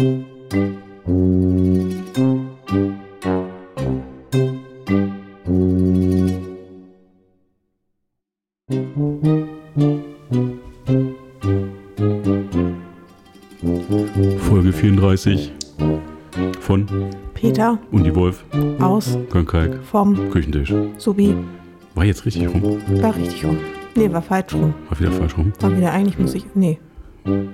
Folge 34 von Peter und die Wolf, aus Köln-Kalk, vom Küchentisch. Subi. War jetzt richtig rum? War richtig rum. Nee, war falsch rum. War wieder falsch rum? War wieder eigentlich muss ich. Nee,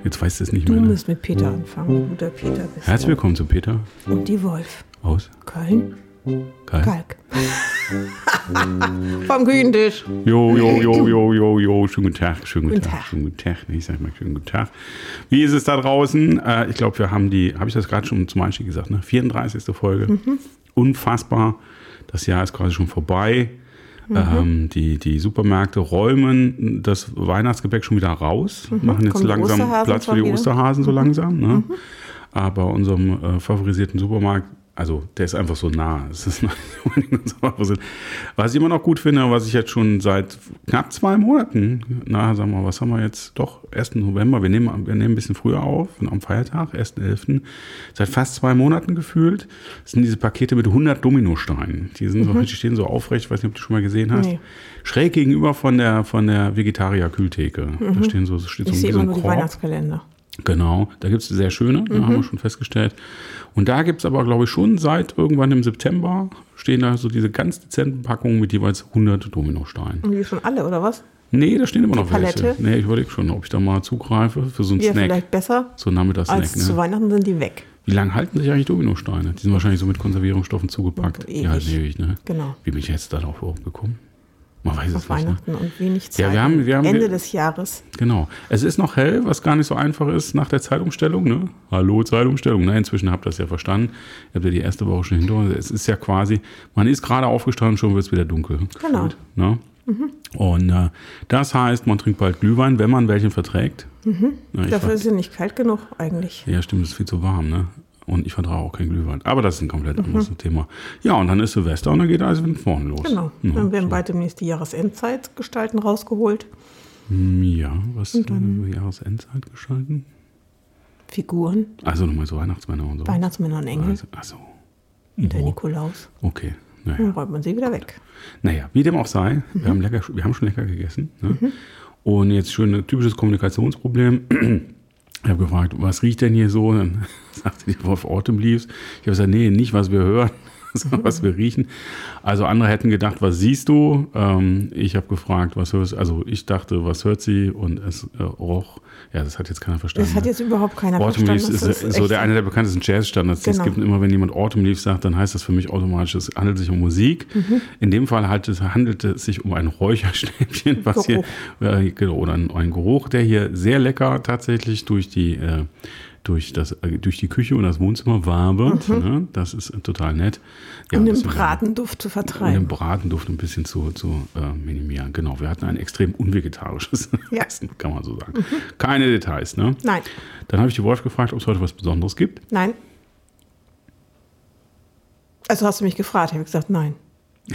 Jetzt weißt du es nicht du mehr. Ne? musst mit Peter anfangen, du der Peter bist. Herzlich willkommen zu Peter Und die Wolf. aus Köln, Kalk. Kalk. vom Küchentisch. Jo, jo, jo, jo, jo, jo. Schönen guten Tag, schönen guten Guten Tag, Tag. schönen guten Tag. Nee, Ich sag mal schönen guten Tag. Wie ist es da draußen? Äh, ich glaube, wir haben die, habe ich das gerade schon zum Einstieg gesagt, ne? 34. Folge. Mhm. Unfassbar. Das Jahr ist quasi schon vorbei. Mhm. Ähm, die, die Supermärkte räumen das Weihnachtsgebäck schon wieder raus, machen jetzt Mhm. Die langsam Platz für die wieder? Mhm. Osterhasen so langsam. Ne? Aber unserem äh, favorisierten Supermarkt, also der ist einfach so nah. Was ich immer noch gut finde, was ich jetzt schon seit knapp zwei Monaten, na, sagen wir mal, was haben wir jetzt? Doch, 1. November, wir nehmen, wir nehmen ein bisschen früher auf, am Feiertag, 1.11. Seit fast zwei Monaten gefühlt, sind diese Pakete mit 100 Dominosteinen. Die sind so, die stehen so aufrecht, ich weiß nicht, ob du schon mal gesehen hast. Nee. Schräg gegenüber von der, von der Vegetarier-Kühltheke. Da stehen so, steht so, Ich so ein Korb. Weihnachtskalender. Genau, da gibt es sehr schöne, da haben wir schon festgestellt. Und da gibt es aber, glaube ich, schon seit irgendwann im September stehen da so diese ganz dezenten Packungen mit jeweils 100 Dominosteinen. Und die schon alle, oder was? Nee, da stehen immer noch welche. Palette? Nee, ich überlege schon, ob ich da mal zugreife für so einen Die ja Snack. vielleicht besser So einen Nachmittagssnack. als zu Ne? Weihnachten sind die weg. Wie lange halten sich eigentlich Dominosteine? Die sind wahrscheinlich so mit Konservierungsstoffen zugepackt. Ewig. Die halten ewig, ne? Genau. Wie bin ich jetzt darauf gekommen? Man weiß es Auf nicht. Ne? Weihnachten und wenig Zeit. Ja, wir haben- wir haben- Ende des Jahres. Genau. Es ist noch hell, was gar nicht so einfach ist nach der Zeitumstellung. Ne? Hallo, Zeitumstellung. Na, inzwischen habt ihr das ja verstanden. Ihr habt ja die erste Woche schon hinter uns. Es ist ja quasi, man ist gerade aufgestanden, schon wird es wieder dunkel. Genau. Gefühlt, Ne? Und äh, das heißt, man trinkt bald Glühwein, wenn man welchen verträgt. Ja, ich Dafür ist es nicht kalt genug eigentlich. ja, stimmt, es ist viel zu warm, ne? Und ich vertrage auch keinen Glühwein. Aber das ist ein komplett anderes Thema. Ja, und dann ist Silvester und dann geht alles wieder vorne los. Genau. Ja, Dann werden bald demnächst die Jahresendzeitgestalten rausgeholt. ja was äh, Jahresendzeit gestalten? Figuren, Also nochmal so Weihnachtsmänner und so. Weihnachtsmänner und Engel Also, achso. und der Oh, Nikolaus. Okay. Naja. Dann räumt man sie wieder weg. naja, wie dem auch sei, Mhm. wir, haben lecker, wir haben schon lecker gegessen. Ne? Und jetzt schön ein typisches Kommunikationsproblem. Ich habe gefragt, was riecht denn hier so? Dann sagte die Wolf Autumn Leaves. Ich habe gesagt, nee, nicht was wir hören, was wir riechen. Also andere hätten gedacht, was siehst du? Ähm, ich habe gefragt, was hörst Also ich dachte, was hört sie? Und es äh, roch. Ja, das hat jetzt keiner verstanden. Das hat ne? jetzt überhaupt keiner Autumn verstanden. Leaves ist, Das so echt- der, einer der bekanntesten Jazzstandards, die es Genau. gibt. Immer wenn jemand Autumn Leaves sagt, dann heißt das für mich automatisch, es handelt sich um Musik. Mhm. In dem Fall halt, es handelt es sich um ein Räucherstäbchen, was hier, äh, genau, oder ein, ein Geruch, der hier sehr lecker tatsächlich durch die, äh, durch das, äh, durch die Küche und das Wohnzimmer wabert. Ne? Das ist äh, total nett. Ja, um den Bratenduft zu um den vertreiben. Bratenduft ein bisschen zu, zu äh, minimieren. Genau, wir hatten ein extrem unvegetarisches Ja. Essen, kann man so sagen. Keine Details, ne? Nein, Dann habe ich die Wolf gefragt, ob es heute was Besonderes gibt. nein. Also hast du mich gefragt, habe ich gesagt, nein.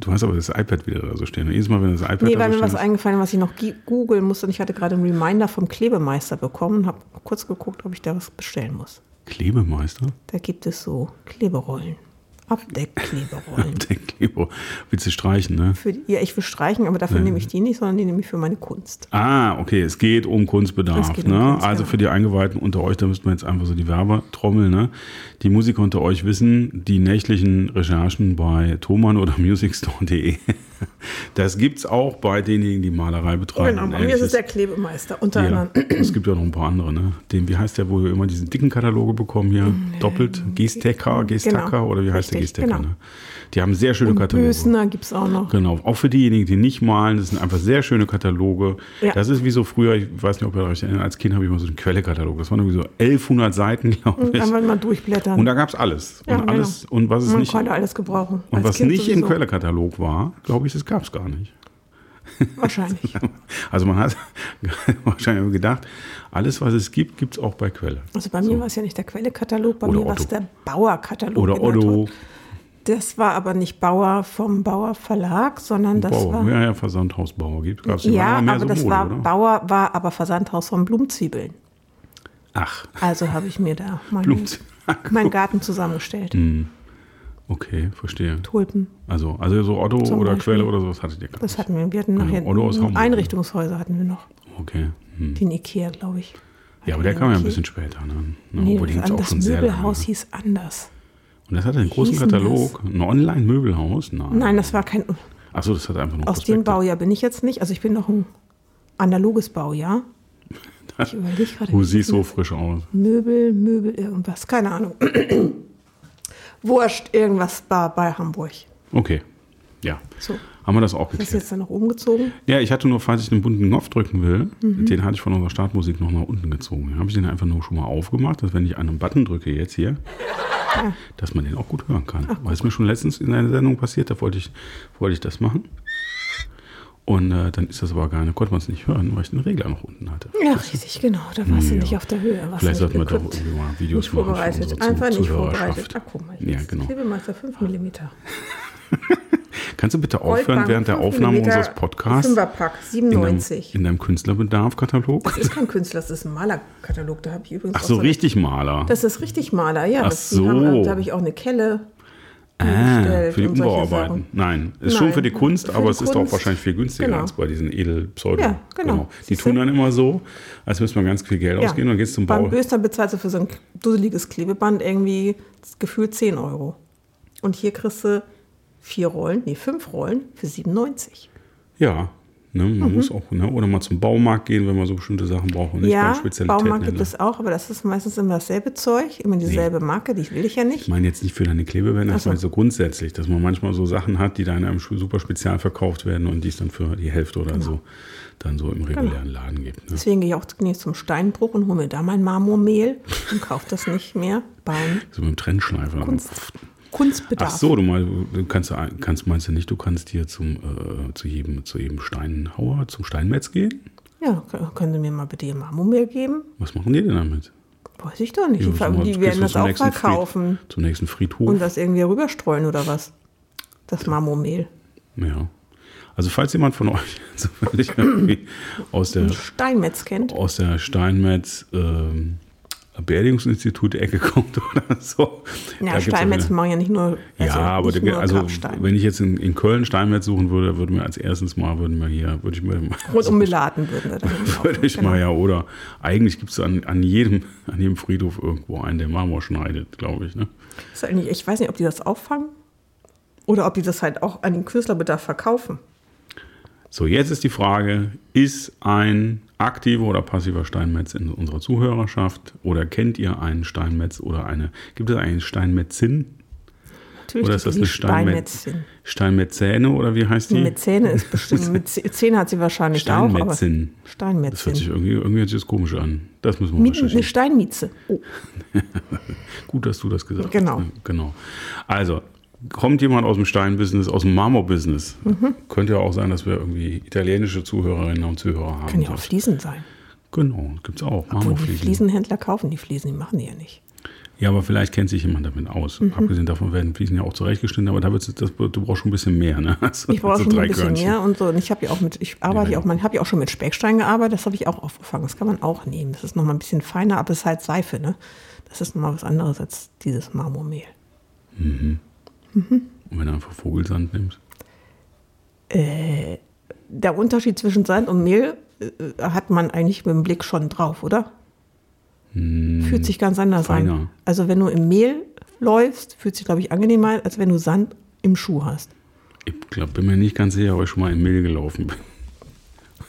Du hast aber das iPad wieder da so stehen. Jedes Mal, wenn das iPad Nee, da weil so mir was eingefallen ist, was ich noch googeln musste. Und ich hatte gerade einen Reminder vom Klebemeister bekommen und habe kurz geguckt, ob ich da was bestellen muss. Klebemeister? Da gibt es so Kleberollen. Abdeckkleberollen. Kleber. Willst du streichen, ne? Für ja, ich will streichen, aber dafür nehme ich die nicht, sondern die nehme ich für meine Kunst. Ah, okay, es geht um Kunstbedarf. Geht um ne? Kunst, also ja. für die Eingeweihten unter euch, da müssten wir jetzt einfach so die Werbetrommel, ne? Die Musiker unter euch wissen, die nächtlichen Recherchen bei thomann oder musicstore.de, das gibt's auch bei denjenigen, die Malerei betreiben. Genau, bei mir ist es der Klebemeister, unter Ja, anderem. es gibt ja noch ein paar andere, ne? Den, wie heißt der, wo wir immer diese dicken Kataloge bekommen hier? Doppelt? Gestecker, Gestacker Genau, oder wie heißt der richtig, Gestecker, genau. ne? Die haben sehr schöne Kataloge. Bösner gibt es auch noch. Genau, auch für diejenigen, die nicht malen, das sind einfach sehr schöne Kataloge. Ja. Das ist wie so früher, ich weiß nicht, ob ihr euch erinnert, als Kind habe ich mal so einen Quellekatalog. Das waren irgendwie so 1100 Seiten, glaube ich. Einfach mal durchblättern. Und da gab es alles. Ja, und alles, genau. und was es Man nicht, konnte alles gebrauchen. und was Kind nicht im sowieso. Quellekatalog war, glaube ich, das gab es gar nicht. Wahrscheinlich. Also man hat wahrscheinlich gedacht, alles, was es gibt, gibt es auch bei Quelle. Also bei mir war es ja nicht der Quelle-Katalog, bei Oder mir war es der Bauer-Katalog. Oder Otto. Das war aber nicht Bauer vom Bauer Verlag, sondern das Bauer. war. Ja, ja, Versandhausbauer gibt es. Ja, aber so das Mode, war oder? Bauer war aber Versandhaus von Blumzwiebeln. Ach, Also habe ich mir da meinen, meinen Garten zusammengestellt. Hm. Okay, verstehe. Tulpen, Also, also so Otto Zum oder Beispiel. Quelle oder sowas hattet ihr gar das hatten wir. Wir hatten nachher Otto aus Hamburg. Einrichtungshäuser hatten wir noch. Okay. Hm. Den Ikea, glaube ich. Ja, aber der kam ja ein bisschen später. Ne? Ne, Nee, obwohl, das, das. Möbelhaus hieß anders. Und das hatte einen großen Katalog. Ein Online-Möbelhaus? Nein. Nein, das war kein. Achso, das hat einfach nur Aus dem Baujahr bin ich jetzt nicht. Also ich bin noch ein analoges Baujahr. Ich überlege gerade. Du wie siehst so das? frisch aus. Möbel, Möbel, irgendwas. Keine Ahnung. Wurscht, irgendwas bei Hamburg. Okay. Ja. So. Haben wir das auch Das ist geklärt? jetzt dann noch umgezogen. Ja, ich hatte nur, falls ich den bunten Knopf drücken will, Mhm. den hatte ich von unserer Startmusik noch nach unten gezogen. Dann habe ich den einfach nur schon mal aufgemacht, dass wenn ich einen Button drücke jetzt hier, dass man den auch gut hören kann. Weil es mir schon letztens in einer Sendung passiert, da wollte ich, wollte ich das machen. Und äh, dann ist das aber gar nicht, konnte man es nicht hören, weil ich den Regler noch unten hatte. Ja, richtig, genau. Da warst du Ja. nicht auf der Höhe. Vielleicht du sollten wir doch irgendwie mal Videos Nicht machen für vorbereitet. Einfach nicht vorbereitet. Ach, guck mal. Ja, genau. Klebemeister 5 mm. Kannst du bitte aufhören während der Aufnahme unseres Podcasts? Fünferpack, In deinem, 97. in deinem Künstlerbedarf-Katalog? Das ist kein Künstler, das ist ein Malerkatalog. Da habe ich übrigens Ach so, richtig Maler. Das ist richtig Maler, ja. Ach das- die so. Haben, da habe ich auch eine Kelle. Ah, für die Umbauarbeiten. Nein, ist schon Nein, für die Kunst, für aber die es ist auch Kunst. wahrscheinlich viel günstiger Genau. als bei diesen Edel-Pseudo. Ja, genau. Die Siehst tun dann immer so, als müsste man ganz viel Geld Ja. ausgeben und dann geht's zum Beim Bau. Böster bezahlst du für so ein dusseliges Klebeband irgendwie gefühlt 10 Euro. Und hier kriegst du vier Rollen, nee, fünf Rollen für 97. Ja, ne, man Mhm. muss auch, ne, oder mal zum Baumarkt gehen, wenn man so bestimmte Sachen braucht und nicht ja, Spezialitäten. Baumarkt gibt es auch, aber das ist meistens immer dasselbe Zeug, immer dieselbe Marke, die will ich ja Ich nicht. meine jetzt nicht für deine Klebebänder, Ach ich so. grundsätzlich, dass man manchmal so Sachen hat, die dann in einem super spezial verkauft werden und die es dann für die Hälfte oder Genau. so dann so im regulären Laden gibt. Ne? Deswegen gehe ich auch zum Steinbruch und hole mir da mein Marmormehl und kaufe das nicht mehr beim So mit dem Trennschleifer. Kunst, Ach Kunstbedarf. so, du, mal, du kannst, kannst, meinst du nicht, du kannst hier zum, äh, zu, jedem, zu jedem Steinhauer, zum Steinmetz gehen? Ja, können Sie mir mal bitte Ihr Marmormehl geben? Was machen die denn damit? Weiß ich doch nicht. Ja, Die, mal- die werden das auch verkaufen Fried, zum nächsten Friedhof. und das irgendwie rüberstreuen oder was? Das Marmormehl. ja. Also falls jemand von euch zufällig aus der, Steinmetz kennt. aus der Steinmetz ähm, Beerdigungsinstitut Ecke kommt oder so. Ja, Steinmetz machen ja nicht nur, Ja, also aber nicht der, also wenn ich jetzt in, in Köln Steinmetz suchen würde, würde mir als erstes mal, würden wir hier, würde ich mir mal um Beladen würden wir da Würde ich genau. mal ja, oder eigentlich gibt es an, an, jedem, an jedem Friedhof irgendwo einen, der Marmor schneidet, glaube ich. Ne? Ich weiß nicht, ob die das auffangen oder ob die das halt auch an den Künstlerbedarf verkaufen. So, jetzt ist die Frage, ist ein aktiver oder passiver Steinmetz in unserer Zuhörerschaft oder kennt ihr einen Steinmetz oder eine, gibt es einen Steinmetzin? Natürlich Oder ist das eine Steinmetz, Steinmetzin. Steinmetzäne oder wie heißt die? Mit Zähne ist bestimmt, Zähne hat sie wahrscheinlich auch, aber Steinmetzin. Das hört sich Steinmetzin. irgendwie, irgendwie hört sich das komisch an. Das müssen wir Mieten, eine. Steinmieze. Oh, Gut, dass du das gesagt Genau. hast. Genau. Also, kommt jemand aus dem Steinbusiness, aus dem Marmorbusiness? Mhm. Könnte ja auch sein, dass wir irgendwie italienische Zuhörerinnen und Zuhörer haben. kann ja auch Fliesen sein. Genau, gibt es auch. Obwohl die. Fliesenhändler kaufen die Fliesen, die machen die ja nicht. Ja, aber vielleicht kennt sich jemand damit aus. Mhm. Abgesehen davon werden Fliesen ja auch zurechtgeschnitten, aber da wird's, das, du brauchst schon ein bisschen mehr. Ne? Also, Ich brauche also schon ein bisschen Körnchen. mehr und so. Und ich habe ja auch mit, ich arbeite ja Ja, auch, man habe ja auch schon mit Speckstein gearbeitet, das habe ich auch aufgefangen. Das kann man auch nehmen. Das ist nochmal ein bisschen feiner, aber es ist halt Seife, ne? Das ist nochmal was anderes als dieses Marmormehl. Und wenn du einfach Vogelsand nimmst. Der Unterschied zwischen Sand und Mehl äh, hat man eigentlich mit dem Blick schon drauf, oder? Fühlt sich ganz anders feiner. an. Also wenn du im Mehl läufst, fühlt sich, glaube ich, angenehmer an, als wenn du Sand im Schuh hast. Ich glaub, bin mir nicht ganz sicher, ob ich schon mal im Mehl gelaufen bin.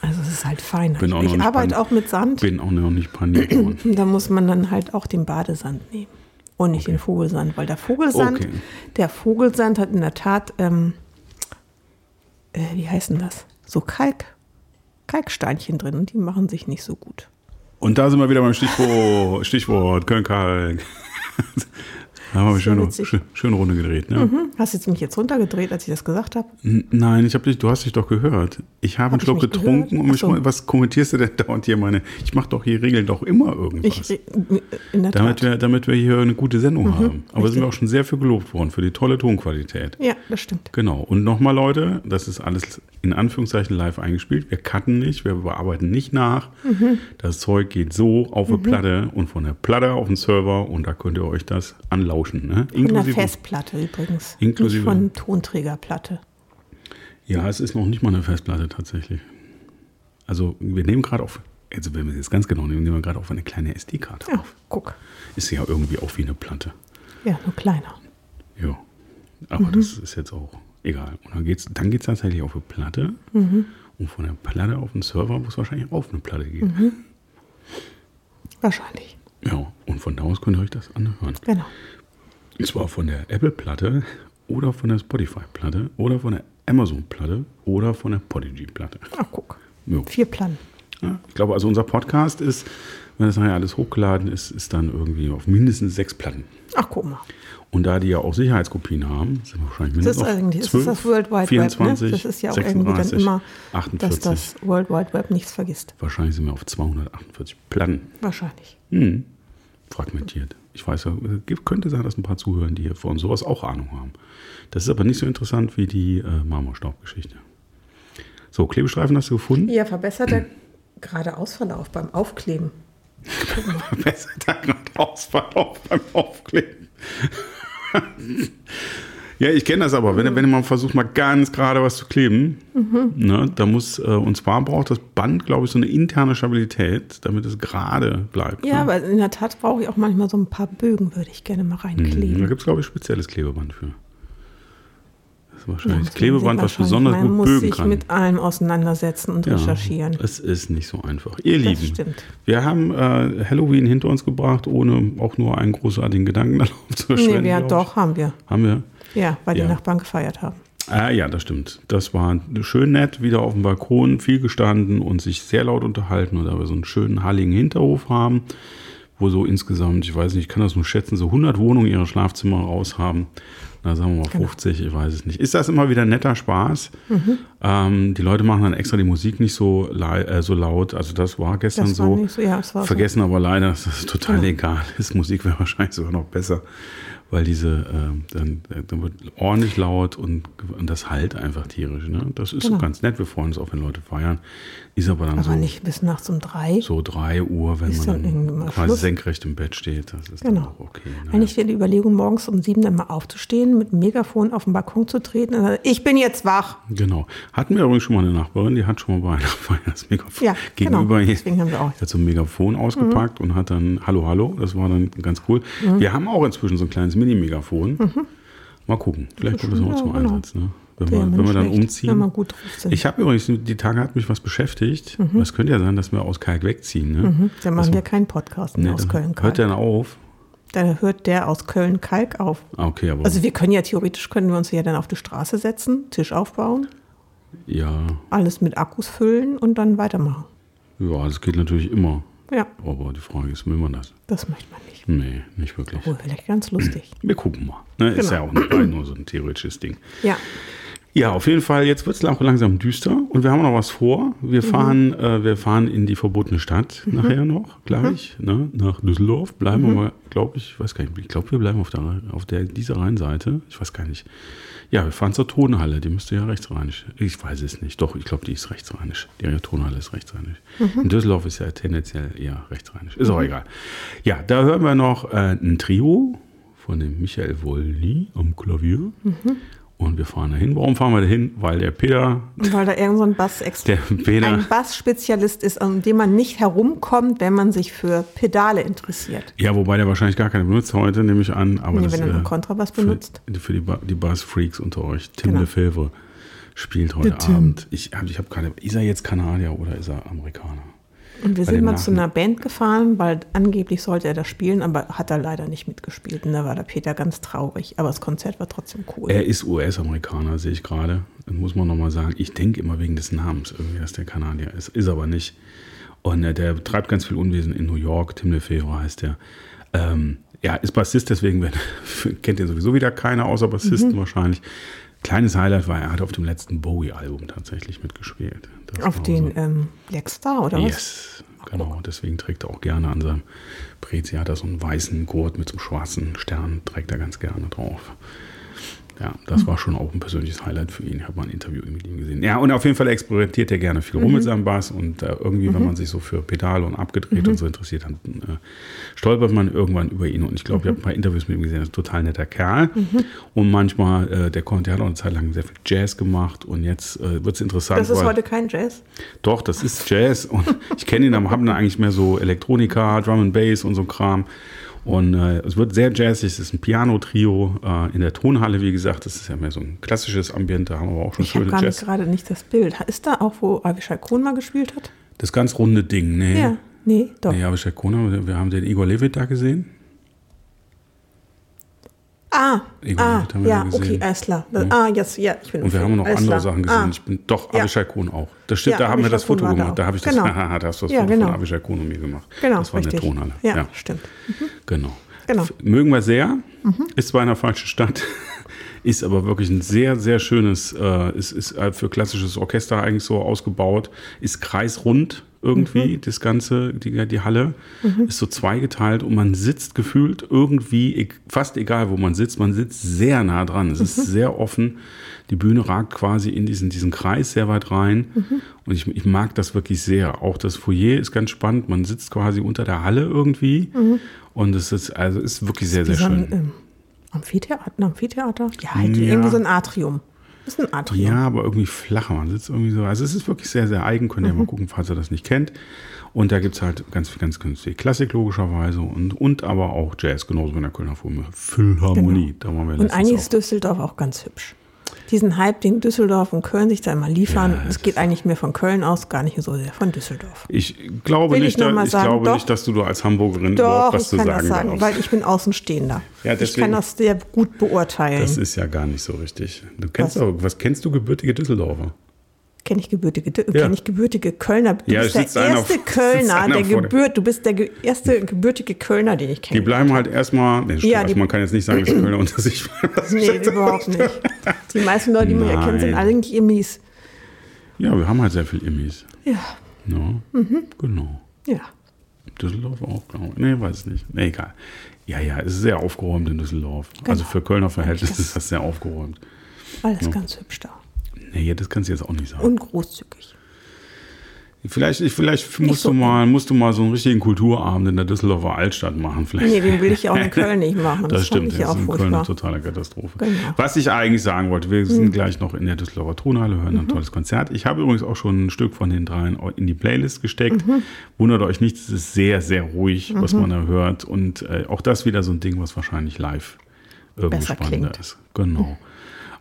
Also es ist halt. Bin auch ich nicht arbeite auch mit Sand. Bin auch noch nicht paniert worden. Da muss man dann halt auch den Badesand nehmen und nicht den Vogelsand, weil der Vogelsand, Okay. der Vogelsand hat in der Tat, ähm, äh, wie heißen das? So Kalk, Kalksteinchen drin und die machen sich nicht so gut. Und da sind wir wieder beim Stichwort, Stichwort Köln-Kalk. Da haben wir schön, schön, schön Runde gedreht. Ne? Hm? Hast du jetzt mich jetzt runtergedreht, als ich das gesagt habe? Nein, ich hab dich, du hast dich doch gehört. Ich habe einen ich Schluck getrunken und so. was kommentierst du denn dauernd hier meine? Ich mache doch hier regeln doch immer irgendwas. Ich, in der damit, Tat. wir, damit wir hier eine gute Sendung haben. Aber richtig. sind wir auch schon sehr für gelobt worden, für die tolle Tonqualität. Ja, das stimmt. Genau. Und nochmal, Leute, das ist alles in Anführungszeichen live eingespielt. Wir cutten nicht, wir bearbeiten nicht nach. Mhm. Das Zeug geht so auf eine Platte und von der Platte auf den Server und da könnt ihr euch das anlauschen. Ne? Von der Inklusive. Festplatte übrigens. Inklusive- Nicht von Tonträgerplatte. Ja, es ist noch nicht mal eine Festplatte tatsächlich. Also wir nehmen gerade auf, also wenn wir es jetzt ganz genau nehmen, nehmen wir gerade auf eine kleine SD-Karte Ja, auf. guck. Ist ja irgendwie auch wie eine Platte. Ja, nur kleiner. Ja. Aber das ist jetzt auch egal. Und dann geht's, dann geht's tatsächlich auf eine Platte. Und von der Platte auf den Server, wo es wahrscheinlich auf eine Platte geht. Wahrscheinlich. Ja, und von da aus könnt ihr euch das anhören. Genau. Und zwar von der Apple-Platte oder von der Spotify-Platte oder von der Amazon-Platte oder von der Podigy-Platte. Ach, guck. Jo. Vier Platten. Ja, ich glaube, also unser Podcast ist, wenn das nachher alles hochgeladen ist, ist dann irgendwie auf mindestens sechs Platten. Ach, guck mal. Und da die ja auch Sicherheitskopien haben, sind wir wahrscheinlich Das mindestens ist auf eigentlich das 12, ist das World Wide 24, Web. Ne? Das ist ja auch 36, irgendwie dann immer, 48. dass das World Wide Web nichts vergisst. Wahrscheinlich sind wir auf 248 Platten. Wahrscheinlich. Hm. Fragmentiert. Ich weiß ja, es könnte sein, dass ein paar zuhören, die hier von sowas auch Ahnung haben. Das ist aber nicht so interessant wie die äh, Marmorstaubgeschichte. So, Klebestreifen hast du gefunden? Ja, verbesserter geradeausverlauf beim Aufkleben. Besser da gerade Ausverlauf beim Aufkleben. ja, ich kenne das aber. Wenn, wenn man versucht, mal ganz gerade was zu kleben, ne, da muss, äh, und zwar braucht das Band, glaube ich, so eine interne Stabilität, damit es gerade bleibt. Ja, ne? aber in der Tat brauche ich auch manchmal so ein paar Bögen, würde ich gerne mal Da reinkleben. gibt es, glaube ich, spezielles Klebeband für. Ja, wahrscheinlich das Klebeband, was besonders Man gut muss bögen sich kann. mit allem auseinandersetzen und Ja, recherchieren. Es ist nicht so einfach. Ihr Das Lieben, stimmt. wir haben äh, Halloween hinter uns gebracht, ohne auch nur einen großartigen Gedanken darauf zu Nee, verschwenden. wir, glaub ich. doch, haben wir. Haben wir? Ja, weil Ja. die Nachbarn gefeiert haben. Ah, ja, das stimmt. Das war schön nett, wieder auf dem Balkon, viel gestanden und sich sehr laut unterhalten. Und da wir so einen schönen halligen Hinterhof haben, wo so insgesamt, ich weiß nicht, ich kann das nur schätzen, so 100 Wohnungen ihre Schlafzimmer raus haben. Na, sagen wir mal Genau. 50, ich weiß es nicht. Ist das immer wieder netter Spaß? Mhm. Ähm, die Leute machen dann extra die Musik nicht so, äh, so laut. Also das war gestern Das war so. so, ja, es war so. Vergessen aber leider, dass das total Genau. egal ist. Musik wäre wahrscheinlich sogar noch besser, weil diese, äh, dann, dann wird ordentlich laut und, und das halt einfach tierisch. Ne? Das ist so Genau. ganz nett. Wir freuen uns auch, wenn Leute feiern. Ist aber dann Aber so, nicht bis nachts um drei. so drei Uhr, wenn man dann dann quasi Schluss. senkrecht im Bett steht. Das ist dann Genau. auch okay. ne? Eigentlich wäre die Überlegung, morgens um sieben dann mal aufzustehen, mit dem Megafon auf den Balkon zu treten und dann, ich bin jetzt wach. Genau. Hatten wir übrigens schon mal eine Nachbarin, die hat schon mal bei einer Feier das Megafon Ja, gegenüber genau. Deswegen haben wir auch. Die hat so ein Megafon ausgepackt und hat dann Hallo, Hallo. Das war dann ganz cool. Mhm. Wir haben auch inzwischen so ein kleines Mini-Megafon. Mal gucken. Vielleicht kommt das auch zum genau. Einsatz. Ne? Wenn, wir, wenn wir dann schlecht, umziehen. Ich habe übrigens, die Tage hat mich was beschäftigt. Mhm. Es könnte ja sein, dass wir aus Kalk wegziehen. Ne? Mhm, dann machen wir keinen Podcast mehr Nee, aus Köln-Kalk. Hört der dann auf? Dann hört der aus Köln-Kalk auf. Ah, okay, aber Also wir können ja theoretisch, können wir uns ja dann auf die Straße setzen, Tisch aufbauen, ja, alles mit Akkus füllen und dann weitermachen. ja, das geht natürlich immer. Ja, Aber die Frage ist, will man das? das möchte man nicht. Nee, nicht wirklich. Obwohl, vielleicht ganz lustig. Wir gucken mal. Ne? Ist Genau. ja auch nur, war nur so ein theoretisches Ding. Ja, Ja, auf jeden Fall, jetzt wird es auch langsam düster und wir haben noch was vor. Wir fahren, äh, wir fahren in die verbotene Stadt nachher noch, gleich, ne? nach Düsseldorf. Bleiben wir mal, glaube ich, weiß gar nicht, ich glaube, wir bleiben auf, der, auf der, dieser Rheinseite. Ich weiß gar nicht. Ja, wir fahren zur Tonhalle, die müsste ja rechtsrheinisch. Ich weiß es nicht. Doch, ich glaube, die ist rechtsrheinisch. Die Tonhalle ist rechtsrheinisch. In Düsseldorf ist ja tendenziell eher rechtsrheinisch. Ist auch egal. Ja, da hören wir noch äh, ein Trio von dem Michael Wolny am Klavier. Und wir fahren dahin. Warum fahren wir dahin? Weil der Peter, weil da irgend so ein Bass der Peter, ein Bassspezialist ist, an dem man nicht herumkommt, wenn man sich für Pedale interessiert. ja, wobei der wahrscheinlich gar keine benutzt heute, nehme ich an. Aber Nee, das, wenn er äh, nur Kontrabass für, benutzt. Für die, Ba- die Bass-Freaks unter euch. Tim Genau. Lefebvre spielt heute. Abend. Ich, hab- ich habe keine. Ist er jetzt Kanadier oder ist er Amerikaner? Und wir sind mal zu einer Band gefahren, weil angeblich sollte er da spielen, aber hat er leider nicht mitgespielt. Und da war der Peter ganz traurig. Aber das Konzert war trotzdem cool. Er ist US-Amerikaner, sehe ich gerade. Das muss man nochmal sagen. Ich denke immer wegen des Namens irgendwie, dass der Kanadier ist. Ist aber nicht. Und äh, der treibt ganz viel Unwesen in New York. Tim Lefebvre heißt der. Ähm, Ja, ist Bassist, deswegen kennt ihr sowieso wieder keiner, außer Bassisten Mhm. wahrscheinlich. Kleines Highlight war, er hat auf dem letzten Bowie-Album tatsächlich mitgespielt. Das Auf den so- ähm, Black Star oder was? Yes, genau. Deswegen trägt er auch gerne an seinem Prezi hat er so einen weißen Gurt mit so einem schwarzen Stern, trägt er ganz gerne drauf. Ja, das Mhm. war schon auch ein persönliches Highlight für ihn. Ich habe mal ein Interview mit ihm gesehen. Ja, und auf jeden Fall experimentiert er gerne viel rum Mhm. mit seinem Bass. Und äh, irgendwie, wenn man sich so für Pedale und abgedreht Mhm. und so interessiert, dann äh, stolpert man irgendwann über ihn. Und ich glaube, ich Mhm. habe ein paar Interviews mit ihm gesehen. Er ist ein total netter Kerl. Und manchmal, äh, der, konnte, der hat auch eine Zeit lang sehr viel Jazz gemacht. Und jetzt äh, wird es interessant. Das ist heute kein Jazz. doch, das ist Jazz und ich kenne ihn, aber haben dann eigentlich mehr so Elektronika, Drum and Bass und so Kram. Und äh, es wird sehr jazzig, es ist ein Piano-Trio äh, in der Tonhalle, wie gesagt. Das ist ja mehr so ein klassisches Ambiente, da haben wir auch schon Ich habe schöne gar nicht Jazz. gerade nicht das Bild. Ist da auch, wo Avishai mal gespielt hat? Das ganz runde Ding, nee. Ja, nee, doch. Nee, aber Kona, wir haben den Igor Levit da gesehen. Ah, Igor ah ja, da okay, alles klar. Ah, jetzt, ja, ich bin Und wir haben noch andere Sachen gesehen. Ah, Ich bin doch Ja. Avishai Kuhn auch. Das stimmt, Ja, da haben wir das Foto da gemacht. auch. Da habe ich das, Genau. da hast du das Ja, Foto genau. von Avishai Kuhn und mir gemacht. Genau, das war richtig. in der Tonhalle. Ja, stimmt. Genau. Genau. Mhm. F- Mögen wir sehr. Ist zwar in der falschen Stadt, ist aber wirklich ein sehr, sehr schönes, äh, ist, ist halt für klassisches Orchester eigentlich so ausgebaut, ist kreisrund irgendwie, Mhm. das Ganze, die, die Halle, ist so zweigeteilt und man sitzt gefühlt irgendwie, e- fast egal wo man sitzt, man sitzt sehr nah dran. Es Mhm. ist sehr offen. Die Bühne ragt quasi in diesen, diesen Kreis sehr weit rein. Mhm. Und ich, ich mag das wirklich sehr. Auch das Foyer ist ganz spannend. Man sitzt quasi unter der Halle irgendwie. Und es ist, also ist wirklich sehr, sehr Mhm. Schön. ein ähm, Amphitheater, Amphitheater? Ja, halt Ja. irgendwie so ein Atrium. Das ist ein Atrium. Ja, aber irgendwie flacher. Man sitzt irgendwie so. Also es ist wirklich sehr, sehr eigen. Könnt ihr Mhm. mal gucken, falls ihr das nicht kennt. Und da gibt es halt ganz, ganz, viel Klassik logischerweise und, und aber auch Jazz, genauso wie in der Kölner Philharmonie. Philharmonie. Da waren wir Genau. Und eigentlich ist Düsseldorf auch ganz hübsch. Diesen Hype, den Düsseldorf und Köln sich da immer liefern, es geht eigentlich mehr von Köln aus, gar nicht so sehr von Düsseldorf. Ich glaube, Will ich nicht, noch da, ich sagen, glaube doch. nicht, dass du da als Hamburgerin Doch, überhaupt was ich zu sagen das sagen, darfst. weil ich bin Außenstehender. Ja, ich deswegen- kann das sehr gut beurteilen. Das ist ja gar nicht so richtig. Du kennst Was? auch, was kennst du gebürtige Düsseldorfer? Kenne ich gebürtige, Ja. kenn ich gebürtige Kölner. Du Ja, bist der erste sitzt Kölner, der gebührt, du bist der ge erste gebürtige Kölner, den ich Die kenne. bleiben halt erstmal, nee, Ja, also die- man kann jetzt nicht sagen, dass Kölner unter sich Nee, überhaupt nicht. Die meisten Leute, die man erkennt, sind eigentlich Immis. Ja, wir haben halt sehr viel Immis. Ja, Ja, Mhm. genau. ja. Düsseldorf auch, glaube ich. Nee, weiß ich nicht. Nee, egal. Ja, ja, es ist sehr aufgeräumt in Düsseldorf. Also Genau. für Kölner Verhältnisse ist das sehr aufgeräumt. Alles ganz hübsch da. Nee, das kannst du jetzt auch nicht sagen. Und großzügig. Vielleicht, ich, vielleicht musst, so du mal, musst du mal so einen richtigen Kulturabend in der Düsseldorfer Altstadt machen. Vielleicht. Nee, den will ich ja auch in Köln nicht machen. Das, fand stimmt, das ja ist auch in Köln eine totale Katastrophe. Genau. Mhm. Was ich eigentlich sagen wollte, wir sind gleich noch in der Düsseldorfer Tonhalle, hören ein tolles Konzert. Ich habe übrigens auch schon ein Stück von den dreien in die Playlist gesteckt. Mhm. Wundert euch nicht, es ist sehr, sehr ruhig, was man da hört. Und äh, auch das wieder so ein Ding, was wahrscheinlich live irgendwie Besser spannender klingt. ist. Genau.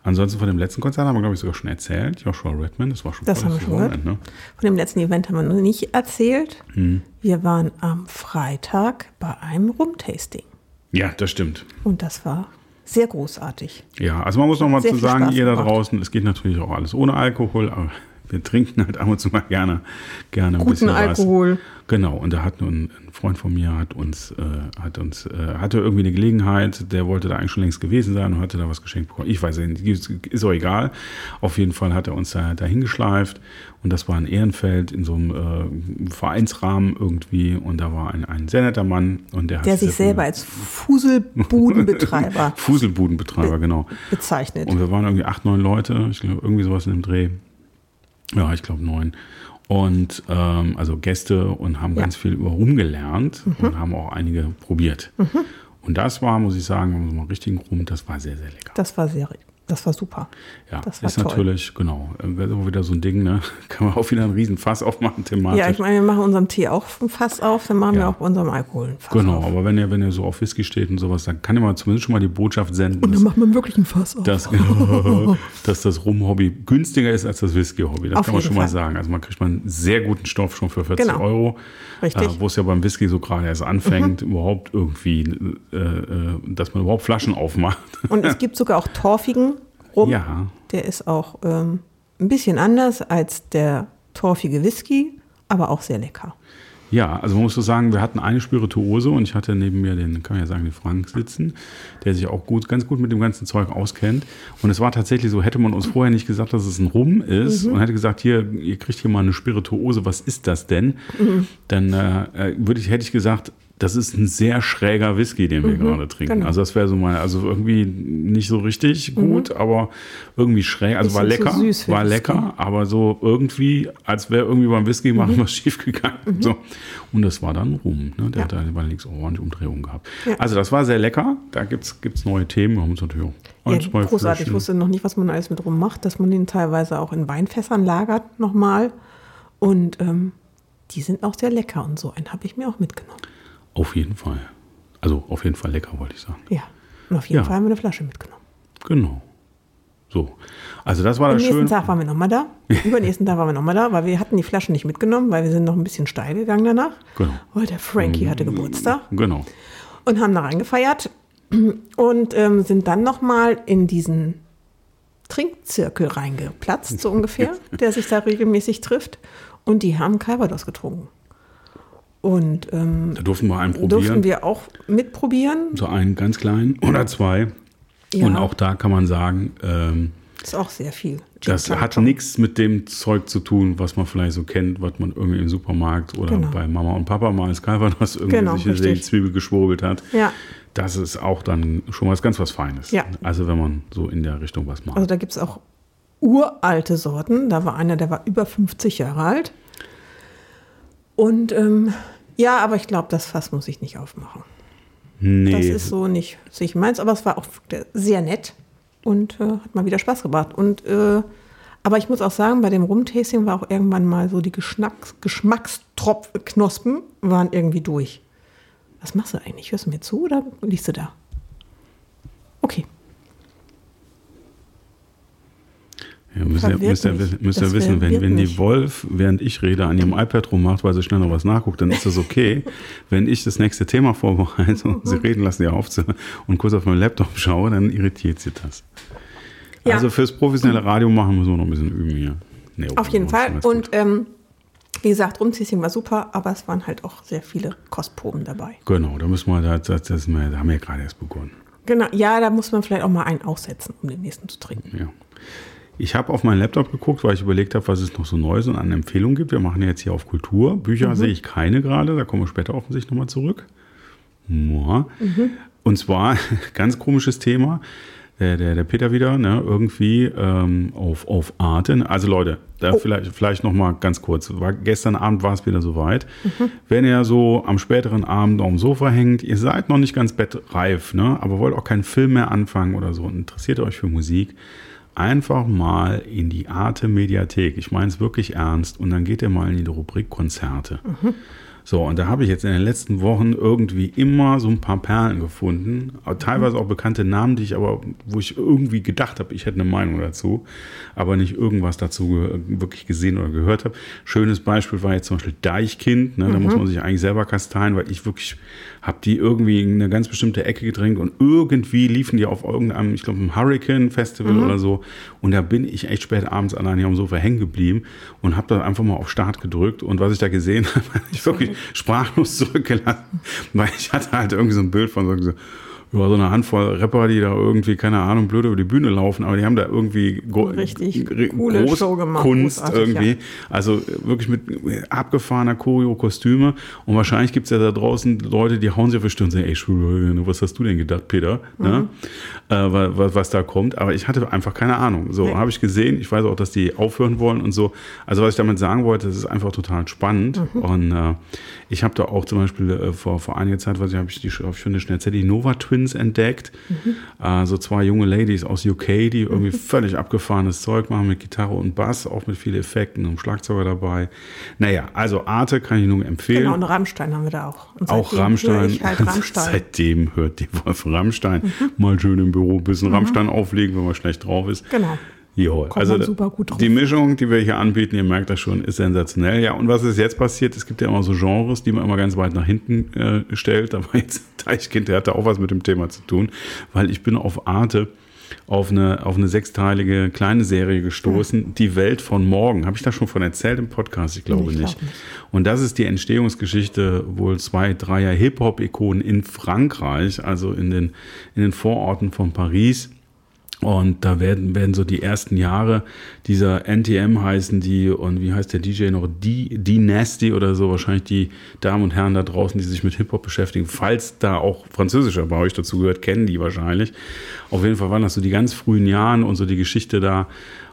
Ansonsten von dem letzten Konzert haben wir, glaube ich, sogar schon erzählt. Joshua Redman, das war schon Das haben wir schon Saison, ne? Von dem letzten Event haben wir noch nicht erzählt. Hm. Wir waren am Freitag bei einem Rumtasting. Ja, das stimmt. Und das war sehr großartig. Ja, also man muss noch mal zu sagen, ihr da draußen, es geht natürlich auch alles ohne Alkohol, aber wir trinken halt ab und zu mal gerne, gerne ein Guten bisschen Alkohol. was. Genau, und da hat nun ein Freund von mir hat uns, äh, hat uns, äh, hatte irgendwie eine Gelegenheit, der wollte da eigentlich schon längst gewesen sein und hatte da was geschenkt bekommen. Ich weiß nicht, ist auch egal. Auf jeden Fall hat er uns da dahin geschleift und das war in Ehrenfeld in so einem äh, Vereinsrahmen irgendwie und da war ein, ein sehr netter Mann und der hat Der sich sehr selber als Fuselbudenbetreiber Fuselbudenbetreiber, genau. bezeichnet. Und wir waren irgendwie acht, neun Leute, ich glaube, irgendwie sowas in dem Dreh. Ja, ich glaube neun. Und ähm, also Gäste und haben Ja. Mhm. ganz viel über Rum gelernt und haben auch einige probiert. Und das war, muss ich sagen, so mal richtigen Rum, das war sehr, sehr lecker. Das war sehr, das war super. Ja, das war ist toll. natürlich, genau, äh, wäre auch wieder so ein Ding, ne? Kann man auch wieder einen riesen Fass aufmachen, thematisch. Ja, ich meine, wir machen unserem Tee auch ein Fass auf, dann machen wir Ja. auch bei unserem Alkohol ein Fass Genau, auf. aber wenn ihr, wenn ihr so auf Whisky steht und sowas, dann kann ihr mal zumindest schon mal die Botschaft senden. Und dass- dann macht man wirklich ein Fass auf. dass, dass das Rum-Hobby günstiger ist als das Whisky-Hobby. Das Auf kann man schon mal Fall. sagen. Also man kriegt man einen sehr guten Stoff schon für 40 Genau. Euro. Richtig. Äh, Wo es ja beim Whisky so gerade erst anfängt, Mhm. überhaupt irgendwie, äh, äh, dass man überhaupt Flaschen aufmacht. Und es gibt sogar auch torfigen Rum. Ja. Der ist auch ähm, ein bisschen anders als der torfige Whisky, aber auch sehr lecker. Ja, also man muss so sagen, wir hatten eine Spirituose und ich hatte neben mir den, kann man ja sagen, den Frank sitzen, der sich auch gut, ganz gut mit dem ganzen Zeug auskennt. Und es war tatsächlich so, hätte man uns vorher nicht gesagt, dass es ein Rum ist und hätte gesagt, hier, ihr kriegt hier mal eine Spirituose, was ist das denn? Dann äh, würde ich, hätte ich gesagt, das ist ein sehr schräger Whisky, den wir gerade trinken. genau. Also das wäre so mal, also irgendwie nicht so richtig gut, aber irgendwie schräg. Also war lecker, süß war lecker, aber so irgendwie, als wäre irgendwie beim Whisky machen was schief gegangen. So. Und das war dann rum. Ne? Der Ja. hat da bei links orange Umdrehung gehabt. Ja. Also das war sehr lecker. Da gibt es neue Themen. Wir haben uns natürlich auch ein, Ja, zwei großartig. Ich Fläschchen- wusste noch nicht, was man alles mit rum macht, dass man den teilweise auch in Weinfässern lagert nochmal. Und ähm, die sind auch sehr lecker und so einen habe ich mir auch mitgenommen. Auf jeden Fall. Also auf jeden Fall lecker, wollte ich sagen. Ja. Und auf jeden Ja. Fall haben wir eine Flasche mitgenommen. Genau. So. Also das war Am das nächsten schön. Tag waren wir nochmal da. Übernächsten Tag waren wir nochmal da, weil wir hatten die Flaschen nicht mitgenommen, weil wir sind noch ein bisschen steil gegangen danach. Genau. Weil der Frankie hatte Geburtstag Genau. und haben da reingefeiert und ähm, sind dann nochmal in diesen Trinkzirkel reingeplatzt, so ungefähr, der sich da regelmäßig trifft. Und die haben Calvados getrunken. Und ähm, Da durften wir einen probieren. durften wir auch mitprobieren. so einen ganz kleinen oder zwei. Ja. Und auch da kann man sagen, ähm, Ist auch sehr viel. das hat nichts mit dem Zeug zu tun, was man vielleicht so kennt, was man irgendwie im Supermarkt oder Genau. bei Mama und Papa mal als Calvados irgendwie Genau, sich in die. Zwiebel geschwurbelt hat. Ja. Das ist auch dann schon was ganz was Feines. Ja. Also wenn man so in der Richtung was macht. Also da gibt es auch uralte Sorten. Da war einer, der war über 50 Jahre alt. Und ähm, ja, aber ich glaube, das Fass muss ich nicht aufmachen. nee, Das ist so nicht so ich meins, aber es war auch sehr nett und äh, hat mal wieder Spaß gebracht. Und äh, aber ich muss auch sagen, bei dem Rumtasting war auch irgendwann mal so die Geschmacks Geschmackstropfknospen waren irgendwie durch. Was machst du eigentlich? Hörst du mir zu oder liest du da? Okay. Ja, müsst, ihr, müsst, ihr, müsst ihr wissen, wenn, wenn die. Wolf, während ich rede, an ihrem iPad rummacht, weil sie schnell noch was nachguckt, dann ist das okay. wenn ich das nächste Thema vorbereite und sie reden lassen, ja aufzuhören und kurz auf meinen Laptop schaue, dann irritiert sie das. Ja. Also fürs professionelle Radio machen müssen wir noch ein bisschen üben hier. Nee, Auf jeden Fall. Und ähm, wie gesagt, Rumtasting war super, aber es waren halt auch sehr viele Kostproben dabei. Genau, da müssen wir, das, das, das, da haben wir ja gerade erst begonnen. Genau, ja, da muss man vielleicht auch mal einen aussetzen, um den nächsten zu trinken. Ja. Ich habe auf meinen Laptop geguckt, weil ich überlegt habe, was es noch so Neues und an Empfehlungen gibt. Wir machen ja jetzt hier auf Kultur. Bücher Mhm. sehe ich keine gerade, da kommen wir später offensichtlich nochmal zurück. Mhm. Und zwar, ganz komisches Thema, der, der, der Peter wieder, ne, irgendwie ähm, auf, auf Arte. Also Leute, da Oh. vielleicht, vielleicht nochmal ganz kurz. War, gestern Abend war es wieder soweit. Mhm. Wenn ihr so am späteren Abend auf dem Sofa hängt, ihr seid noch nicht ganz bettreif, ne, aber wollt auch keinen Film mehr anfangen oder so und interessiert euch für Musik, einfach mal in die Arte Mediathek. Ich meine es wirklich ernst. Und dann geht ihr mal in die Rubrik Konzerte. So, und da habe ich jetzt in den letzten Wochen irgendwie immer so ein paar Perlen gefunden. Teilweise auch bekannte Namen, die ich aber, wo ich irgendwie gedacht habe, ich hätte eine Meinung dazu, aber nicht irgendwas dazu wirklich gesehen oder gehört habe. Schönes Beispiel war jetzt zum Beispiel Deichkind. Ne? Da muss man sich eigentlich selber kasteien, weil ich wirklich habe die irgendwie in eine ganz bestimmte Ecke gedrängt und irgendwie liefen die auf irgendeinem, ich glaube, einem Hurricane Festival oder so. Und da bin ich echt spät abends allein hier am Sofa hängen geblieben und habe da einfach mal auf Start gedrückt. Und was ich da gesehen habe, habe ich wirklich sprachlos zurückgelassen, weil ich hatte halt irgendwie so ein Bild von so, ja, so eine Handvoll Rapper, die da irgendwie, keine Ahnung, blöd über die Bühne laufen, aber die haben da irgendwie Richtig coole Show gemacht, Kunst irgendwie. ja. Also wirklich mit abgefahrener Choreo, Kostüme. Und wahrscheinlich gibt es ja da draußen Leute, die hauen sich auf die Stirn und sagen, ey, Schwule, was hast du denn gedacht, Peter? Ne? Äh, was, was da kommt. Aber ich hatte einfach keine Ahnung. So, Nee. habe ich gesehen. Ich weiß auch, dass die aufhören wollen und so. Also was ich damit sagen wollte, das ist einfach total spannend. Und äh, ich habe da auch zum Beispiel äh, vor, vor einiger Zeit, was ich, habe ich die ich finde schnell erzählt, die Nova Twins entdeckt. Äh, so zwei junge Ladies aus UK, die irgendwie völlig abgefahrenes Zeug machen mit Gitarre und Bass, auch mit vielen Effekten und Schlagzeuger dabei. Naja, also Arte kann ich nur empfehlen. Genau, und Rammstein haben wir da auch. Und Auch Rammstein. Halt Rammstein. Seitdem hört die Wolf Rammstein. Mal schön im Büro ein bisschen Rammstein auflegen, wenn man schlecht drauf ist. Genau. Jo, also man super gut drauf. die Mischung, die wir hier anbieten, ihr merkt das schon, ist sensationell. Ja, und was ist jetzt passiert? Es gibt ja immer so Genres, die man immer ganz weit nach hinten äh, stellt. Aber jetzt Teichkind, der hatte auch was mit dem Thema zu tun, weil ich bin auf Arte auf eine, auf eine sechsteilige kleine Serie gestoßen, mhm. Die Welt von morgen. Habe ich da schon von erzählt im Podcast? Ich glaube ich nicht. Glaub nicht. Und das ist die Entstehungsgeschichte wohl zwei, dreier Hip-Hop-Ikonen in Frankreich, also in den, in den Vororten von Paris. Und da werden, werden so die ersten Jahre dieser NTM heißen die und wie heißt der DJ noch? Die, die Nasty oder so, wahrscheinlich die Damen und Herren da draußen, die sich mit Hip-Hop beschäftigen. Falls da auch Französischer bei euch dazu gehört, kennen die wahrscheinlich. Auf jeden Fall waren das so die ganz frühen Jahren und so die Geschichte da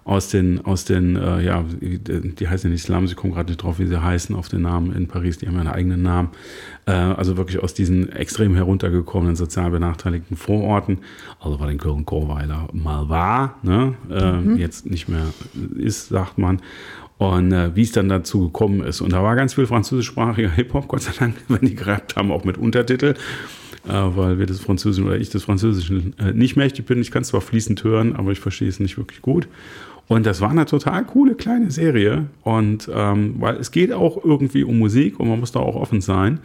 aus den, aus den, äh, ja, die heißen ja nicht Slums, ich komme gerade nicht drauf, wie sie heißen auf den Namen in Paris, die haben ja einen eigenen Namen. Äh, also wirklich aus diesen extrem heruntergekommenen, sozial benachteiligten Vororten, also weil in Köln-Korweiler mal war, ne? Äh, mhm. jetzt nicht mehr ist, sagt man. Und äh, wie es dann dazu gekommen ist. Und da war ganz viel französischsprachiger Hip-Hop, Gott sei Dank, wenn die gerappt haben, auch mit Untertitel. Äh, weil wir das Französische oder ich das Französische äh, nicht mächtig bin. Ich kann es zwar fließend hören, aber ich verstehe es nicht wirklich gut. Und das war eine total coole kleine Serie. Und ähm, weil es geht auch irgendwie um Musik und man muss da auch offen sein.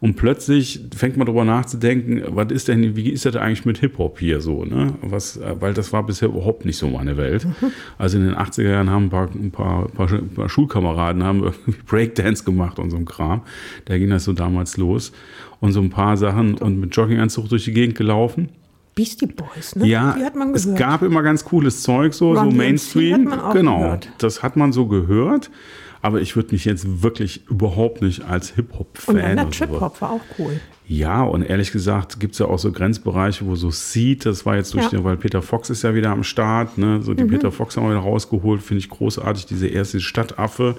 Und plötzlich fängt man darüber nachzudenken, was ist denn, wie ist das eigentlich mit Hip-Hop hier so, ne? Was, äh, weil das war bisher überhaupt nicht so meine Welt. Also in den 80er Jahren haben ein paar, ein paar, ein paar, ein paar Schulkameraden haben irgendwie Breakdance gemacht und so ein Kram. Da ging das so damals los. Und so ein paar Sachen und mit Jogginganzug durch die Gegend gelaufen. Beastie Boys, ne? Ja, es gab immer ganz cooles Zeug, so, so Mainstream. genau, gehört. das hat man so gehört. Aber ich würde mich jetzt wirklich überhaupt nicht als Hip-Hop-Fan. Und der Trip-Hop war auch cool. Ja, und ehrlich gesagt gibt es ja auch so Grenzbereiche, wo so Seed, das war jetzt durch, ja. den, weil Peter Fox ist ja wieder am Start, ne? So die mhm. Peter Fox haben wir wieder rausgeholt, finde ich großartig, diese erste Stadtaffe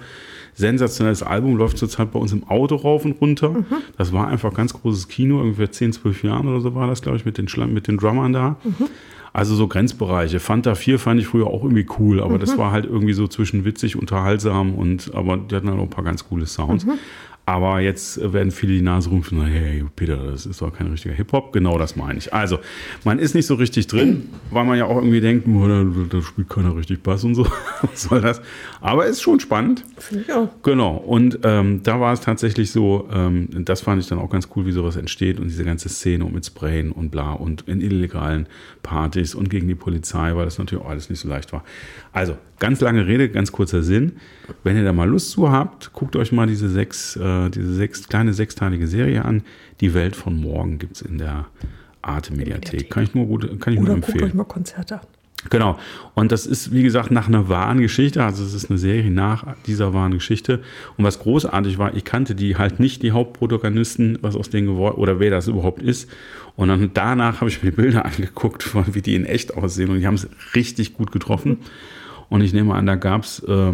sensationelles Album, läuft zurzeit bei uns im Auto rauf und runter. Mhm. Das war einfach ganz großes Kino, ungefähr 10, 12 Jahren oder so war das, glaube ich, mit den, mit den Drummern da. Mhm. Also so Grenzbereiche. Fanta 4 fand ich früher auch irgendwie cool, aber mhm. das war halt irgendwie so zwischen witzig, unterhaltsam und aber die hatten halt auch ein paar ganz coole Sounds. Mhm. Aber jetzt werden viele die Nase rufen, hey Peter, das ist doch kein richtiger Hip-Hop. Genau das meine ich. Also, man ist nicht so richtig drin, weil man ja auch irgendwie denkt, oh, da, da, spielt keiner richtig Bass und so. Was soll das? Aber ist schon spannend. Finde ich auch. Genau. Und ähm, da war es tatsächlich so, ähm, das fand ich dann auch ganz cool, wie sowas entsteht und diese ganze Szene und mit Sprayen und bla und in illegalen Partys und gegen die Polizei, weil das natürlich auch alles nicht so leicht war. Also, ganz lange Rede, ganz kurzer Sinn. Wenn ihr da mal Lust zu habt, guckt euch mal diese sechs, äh, diese sechs, kleine sechsteilige Serie an. Die Welt von morgen gibt es in der Arte-Mediathek. Kann ich nur, gut, kann ich Oder nur empfehlen. Guckt euch mal Konzerte an. Genau. Und das ist, wie gesagt, nach einer wahren Geschichte. Also es ist eine Serie nach dieser wahren Geschichte. Und was großartig war, ich kannte die halt nicht, die Hauptprotagonisten, was aus denen geworden, oder wer das überhaupt ist. Und dann danach habe ich mir die Bilder angeguckt, wie die in echt aussehen. Und die haben es richtig gut getroffen. Mhm. Und ich nehme an, da gab es äh,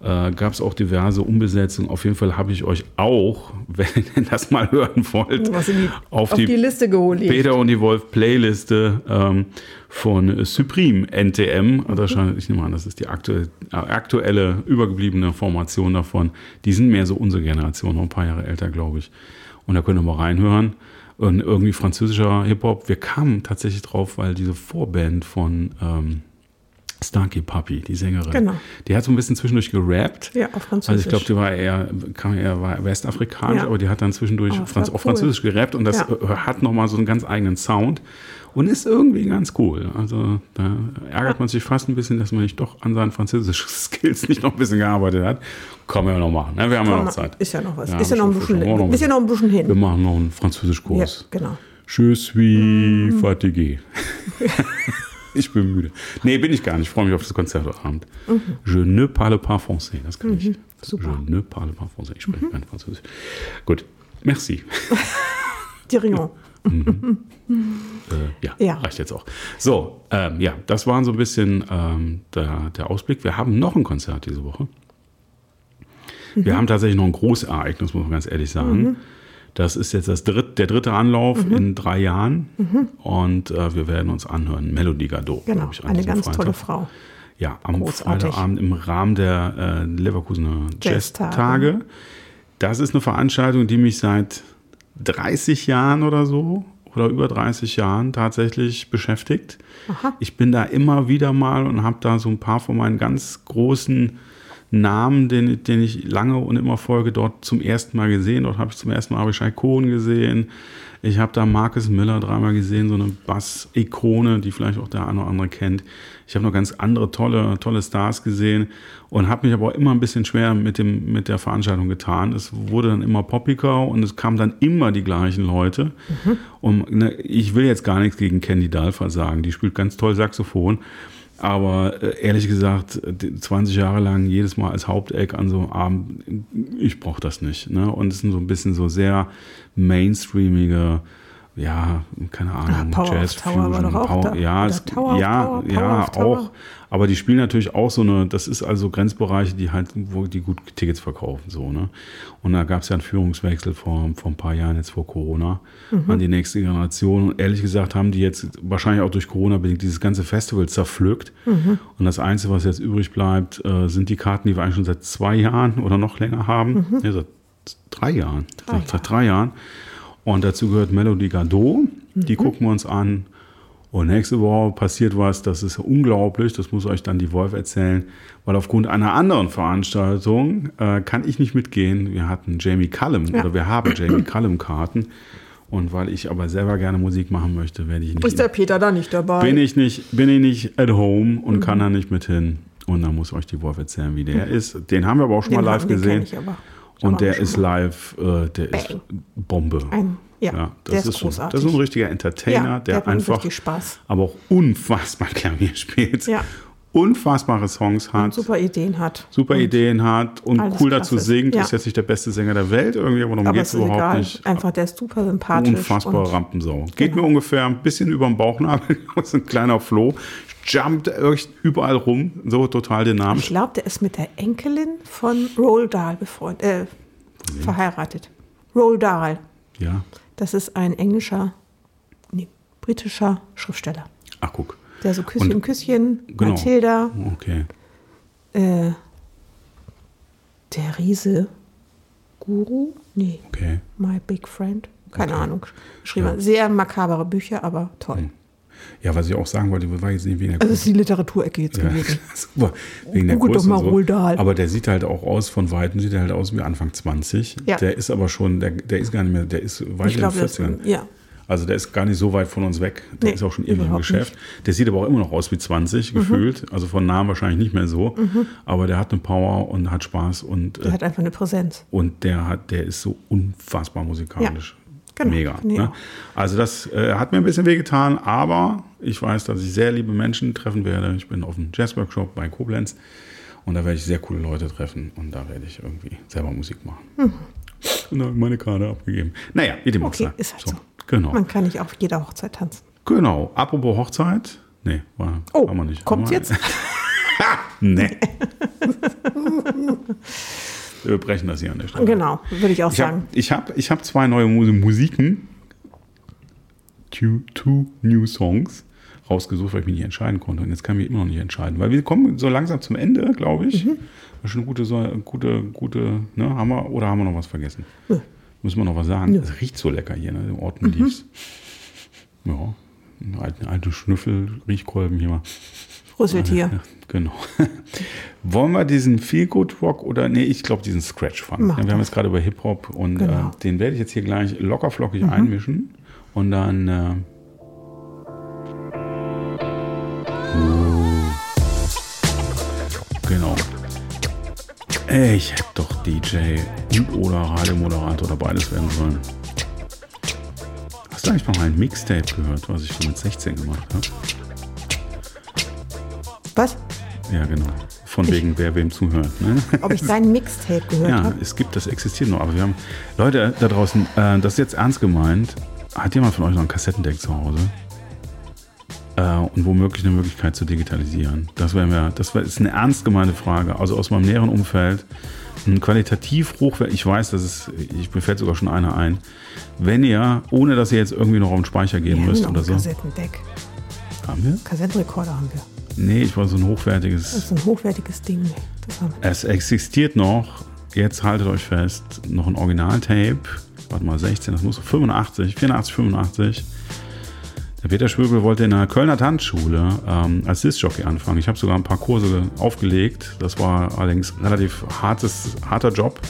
äh, gab es auch diverse Umbesetzungen. Auf jeden Fall habe ich euch auch, wenn ihr das mal hören wollt, die, auf, die, die, Liste geholt. Peter und die Wolf Playliste ähm, von Supreme NTM. Mhm. Ich nehme an, das ist die aktuelle, aktuelle übergebliebene Formation davon. Die sind mehr so unsere Generation, noch ein paar Jahre älter, glaube ich. Und da könnt ihr mal reinhören. Und irgendwie französischer Hip-Hop. Wir kamen tatsächlich drauf, weil diese Vorband von ähm, Starkey Puppy, die Sängerin. Genau. Die hat so ein bisschen zwischendurch gerappt. Ja, auf Französisch. Also ich glaube, die war eher, kam eher war westafrikanisch, ja. aber die hat dann zwischendurch oh, Franz auf Französisch gerappt und das ja. Äh, hat nochmal so einen ganz eigenen Sound und ist irgendwie ganz cool. Also da ärgert man sich fast ein bisschen, dass man nicht doch an seinen französischen Skills nicht noch ein bisschen gearbeitet hat. Kann man ja noch machen. Ne? Wir haben ja noch Zeit. Ist ja noch was. Ja, ist, ja noch ein bisschen, noch ist ja noch ein bisschen hin. Wir machen noch einen Französischkurs. Ja, genau. Je suis mm. fatigué. ich bin müde. Nee, bin ich gar nicht. Ich freue mich auf das Konzert heute Abend. Mhm. Je ne parle pas français. Das kann mhm. ich. Super. Je ne parle pas français. Ich spreche mhm. kein Französisch. Gut. Merci. Dirion. mhm. äh, ja, ja, reicht jetzt auch. So, ähm, ja, das war so ein bisschen ähm, der, der Ausblick. Wir haben noch ein Konzert diese Woche. Wir mhm. haben tatsächlich noch ein Großereignis, muss man ganz ehrlich sagen. Das ist jetzt das dritt, der dritte Anlauf mhm. in drei Jahren mhm. und äh, wir werden uns anhören. Melody Gardot. Genau, ich, eine ganz Freitag. tolle Frau. Ja, am Großartig. Freitagabend im Rahmen der äh, Leverkusener Jazz-Tage. Jazz das ist eine Veranstaltung, die mich seit 30 Jahren oder so oder über 30 Jahren tatsächlich beschäftigt. Aha. Ich bin da immer wieder mal und habe da so ein paar von meinen ganz großen Namen, den, den ich lange und immer folge, dort zum ersten Mal gesehen. Dort habe ich zum ersten Mal Abishai Cohen gesehen. Ich habe da Marcus Miller dreimal gesehen, so eine Bass-Ikone, die vielleicht auch der eine oder andere kennt. Ich habe noch ganz andere tolle, tolle Stars gesehen und habe mich aber auch immer ein bisschen schwer mit, dem, mit der Veranstaltung getan. Es wurde dann immer poppiger und es kamen dann immer die gleichen Leute. Mhm. Und ne, ich will jetzt gar nichts gegen Candy Dalfa sagen, die spielt ganz toll Saxophon. Aber äh, ehrlich gesagt, 20 Jahre lang jedes Mal als Haupteck an so einem Abend, ich brauche das nicht. Ne? Und es sind so ein bisschen so sehr mainstreamige, ja, keine Ahnung, Ach, Jazz Fusion, Power, ja, es, Tower ja, Power, ja, Power auch. Aber die spielen natürlich auch so eine, das ist also Grenzbereiche, die halt, wo die gut Tickets verkaufen, so, ne? Und da gab es ja einen Führungswechsel vor, vor ein paar Jahren, jetzt vor Corona, mhm. an die nächste Generation. Und ehrlich gesagt haben die jetzt wahrscheinlich auch durch Corona bedingt dieses ganze Festival zerpflückt. Mhm. Und das Einzige, was jetzt übrig bleibt, äh, sind die Karten, die wir eigentlich schon seit zwei Jahren oder noch länger haben. Mhm. Ja, seit drei Jahren. Drei seit, seit drei Jahren. Und dazu gehört Melody Gardot. Die gucken wir uns an. Und nächste Woche passiert was, das ist unglaublich, das muss euch dann die Wolf erzählen, weil aufgrund einer anderen Veranstaltung äh, kann ich nicht mitgehen. Wir hatten Jamie Cullum Ja. oder wir haben Jamie Cullum Karten. Und weil ich aber selber gerne Musik machen möchte, werde ich nicht. Ist der Peter da nicht dabei? bin ich nicht, bin ich nicht at home und kann da nicht mit hin. Und dann muss euch die Wolf erzählen, wie der ist. Den haben wir aber auch schon Den mal live den gesehen. kenn Ich aber. Und der ist live, äh, der ist Bang. Bombe. Ein, ja, Ja, das der ist, ist schon, großartig. das ist ein richtiger Entertainer, ja, der man einfach aber auch unfassbar Klavier spielt, Ja. unfassbare Songs hat, Und super, super Ideen hat. Ideen hat und cool dazu klasse. singt. Ist jetzt nicht der beste Sänger der Welt irgendwie, aber darum geht es ist überhaupt egal. nicht. Einfach, der ist super sympathisch. Unfassbare und- Rampensau. Geht Genau. mir ungefähr ein bisschen über den Bauchnabel, so ein kleiner Floh, jumpt überall rum, so total Ich dynamisch. glaube, der ist mit der Enkelin von Roald Dahl befreundet, äh, verheiratet. Roald Dahl. Ja, Das ist ein englischer, nee, britischer Schriftsteller. ach guck. Der so Küsschen, Und- Küsschen, Genau. Mathilda, Okay. äh, der Riese Guru? Nee, Okay. My Big Friend. Keine Okay. Ahnung. Geschrieben. Ja. Sehr makabere Bücher, aber toll. Ja, was ich auch sagen wollte, war jetzt nicht wegen der Also das ist die Literaturecke jetzt Ja, gewesen. super. Wegen der doch Größe mal und so. Roald Dahl. Aber der sieht halt auch aus, von Weitem sieht er halt aus wie Anfang 20. Ja. Der ist aber schon, der, der ist gar nicht mehr, der ist weit Ich in den glaube, das 40ern. ja. Also der ist gar nicht so weit von uns weg. Der Nee, ist auch schon ewig im Geschäft. Der sieht aber auch immer noch aus wie 20 Mhm. gefühlt. Also von Namen wahrscheinlich nicht mehr so. Aber der hat eine Power und hat Spaß und, Der äh, hat einfach eine Präsenz. und der hat, der ist so unfassbar musikalisch. Genau. Mega. Ne? Also das äh, hat mir ein bisschen wehgetan, aber ich weiß, dass ich sehr liebe Menschen treffen werde. Ich bin auf einem Jazzworkshop bei Koblenz und da werde ich sehr coole Leute treffen und da werde ich irgendwie selber Musik machen. Und da habe ich meine Karte abgegeben. Naja, wie dem auch Mhm. Okay, ist halt so. Genau. Man kann nicht auf jeder Hochzeit tanzen. Genau. Apropos Hochzeit. Nee, war, Oh, haben wir nicht. kommt's Aber- jetzt? nee. Wir brechen das hier an der Stelle. Genau, würde ich auch Ich habe sagen. ich hab, ich hab zwei neue Mu- Musiken, two, two new Songs, rausgesucht, weil ich mich nicht entscheiden konnte. Und jetzt kann ich mich immer noch nicht entscheiden. Weil wir kommen so langsam zum Ende, glaube ich. Mhm. Schon eine gute, so- gute, gute, ne, haben wir, oder haben wir noch was vergessen? Nö. Müssen wir noch was sagen? Nö. Es riecht so lecker hier, ne? Im Orten lief's. Ja, alte, alte Schnüffel, Riechkolben hier mal. Rüsseltier. Ja, genau. Wollen wir diesen Feel Good Rock oder nee, ich glaube diesen Scratch Funk. Mach Ja, wir haben jetzt gerade über Hip Hop und Genau. Mhm. äh, den werde ich jetzt hier gleich locker flockig einmischen und dann äh, genau. Ich hätte doch DJ oder Radiomoderator oder beides werden sollen. Hast du eigentlich mal mein Mixtape gehört, was ich so mit 16 gemacht habe? Was? Ja, genau. Von wegen, wer wem zuhört. Ne? Ob ich dein Mixtape gehört Ja, habe? es gibt, das existiert noch. Aber wir haben, Leute da draußen, äh, das ist jetzt ernst gemeint. Hat jemand von euch noch ein Kassettendeck zu Hause? Äh, und womöglich eine Möglichkeit zu digitalisieren? Das wäre mir, das wär, ist eine ernst gemeinte Frage. Also aus meinem näheren Umfeld, ein qualitativ hochwertig, ich weiß, das ist, ich, mir fällt sogar schon einer ein. Wenn ihr, ohne dass ihr jetzt irgendwie noch auf den Speicher gehen Wir haben müsst noch oder so. Kassettendeck. Haben wir? Kassettenrekorder haben wir. Nee, ich war so ein Das hochwertiges. ist ein hochwertiges Ding. Das. Es existiert noch, jetzt haltet euch fest, noch ein Originaltape. Warte mal, 16, das muss 85, 84, 85. Der Peter Schwöbel wollte in der Kölner Tanzschule ähm, als Disc-Jockey anfangen. Ich habe sogar ein paar Kurse aufgelegt. Das war allerdings ein relativ hartes, harter Job,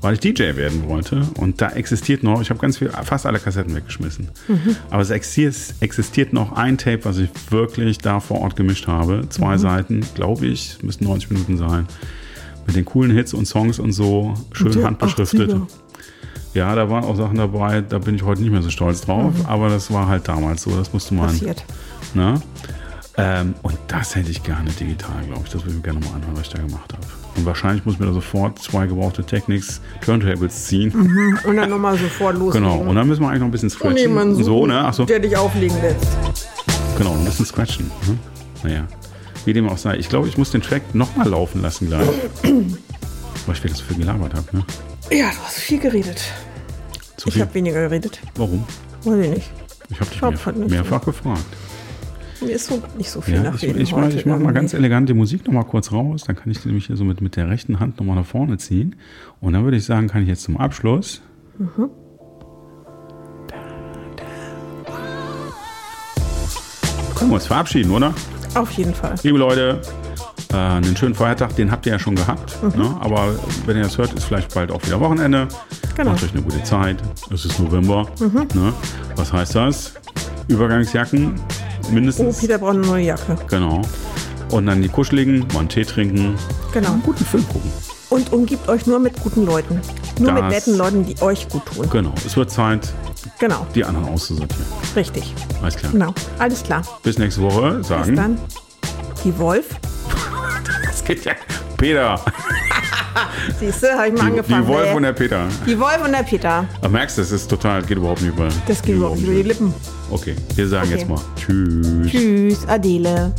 weil ich DJ werden wollte. Und da existiert noch, ich habe ganz viel, fast alle Kassetten weggeschmissen. Aber es existiert, noch ein Tape, was ich wirklich da vor Ort gemischt habe. Zwei Seiten, glaube ich, müssten 90 Minuten sein. Mit den coolen Hits und Songs und so, schön der handbeschriftet. 80er. Ja, da waren auch Sachen dabei, da bin ich heute nicht mehr so stolz drauf, aber das war halt damals so, das musste man. Passiert. Ne? Ähm, und das hätte ich gerne digital, glaube ich. Das würde ich mir gerne mal anhören, was ich da gemacht habe. Und wahrscheinlich muss mir da sofort zwei gebrauchte Technics Turntables ziehen. Und dann nochmal sofort loslegen. Genau. Und dann müssen wir eigentlich noch ein bisschen Und scratchen. jemanden Und so, suchen, ne? Achso, der dich auflegen lässt. genau, ein bisschen scratchen. Ne? Naja. Wie dem auch sei. Ich glaube, ich muss den Track nochmal laufen lassen gleich. Weil ich wieder so viel gelabert habe, ne? Ja, du hast viel geredet. Zu Ich habe weniger geredet. Warum? Weiß ich nicht. Ich habe dich hat nicht mehrfach gefragt. Mir ist so nicht so viel Ja, nach ich, ich, mach- heute ich mache mal ganz elegant die Musik noch mal kurz raus. Dann kann ich die nämlich hier so mit, mit der rechten Hand noch mal nach vorne ziehen. Und dann würde ich sagen, kann ich jetzt zum Abschluss. Können wir uns verabschieden, oder? Auf jeden Fall. Liebe Leute, äh, einen schönen Feiertag, den habt ihr ja schon gehabt. Ne? Aber wenn ihr das hört, ist vielleicht bald auch wieder Wochenende. Genau. Macht euch eine gute Zeit. Es ist November. Ne? Was heißt das? Übergangsjacken Oh, mindestens. Peter braucht eine neue Jacke. Genau. Und dann die kuscheligen, mal einen Tee trinken, Genau. einen guten Film gucken. Und umgibt euch nur mit guten Leuten. Nur mit Das- netten Leuten, die euch gut tun. Genau. Es wird Zeit, Genau. die anderen auszusortieren. Richtig. Alles klar. Genau. Alles klar. Bis nächste Woche. Bis Sagen. dann. Die Wolf. Das geht ja. Peter. Siehst du, habe ich mal Die, angefangen. die Wolf ey. und der Peter. die Wolf und der Peter. Aber merkst du, das ist total, geht überhaupt nicht über. Das geht überhaupt nicht über die Lippen. Okay, wir sagen Okay. jetzt mal Tschüss. Tschüss, Adele.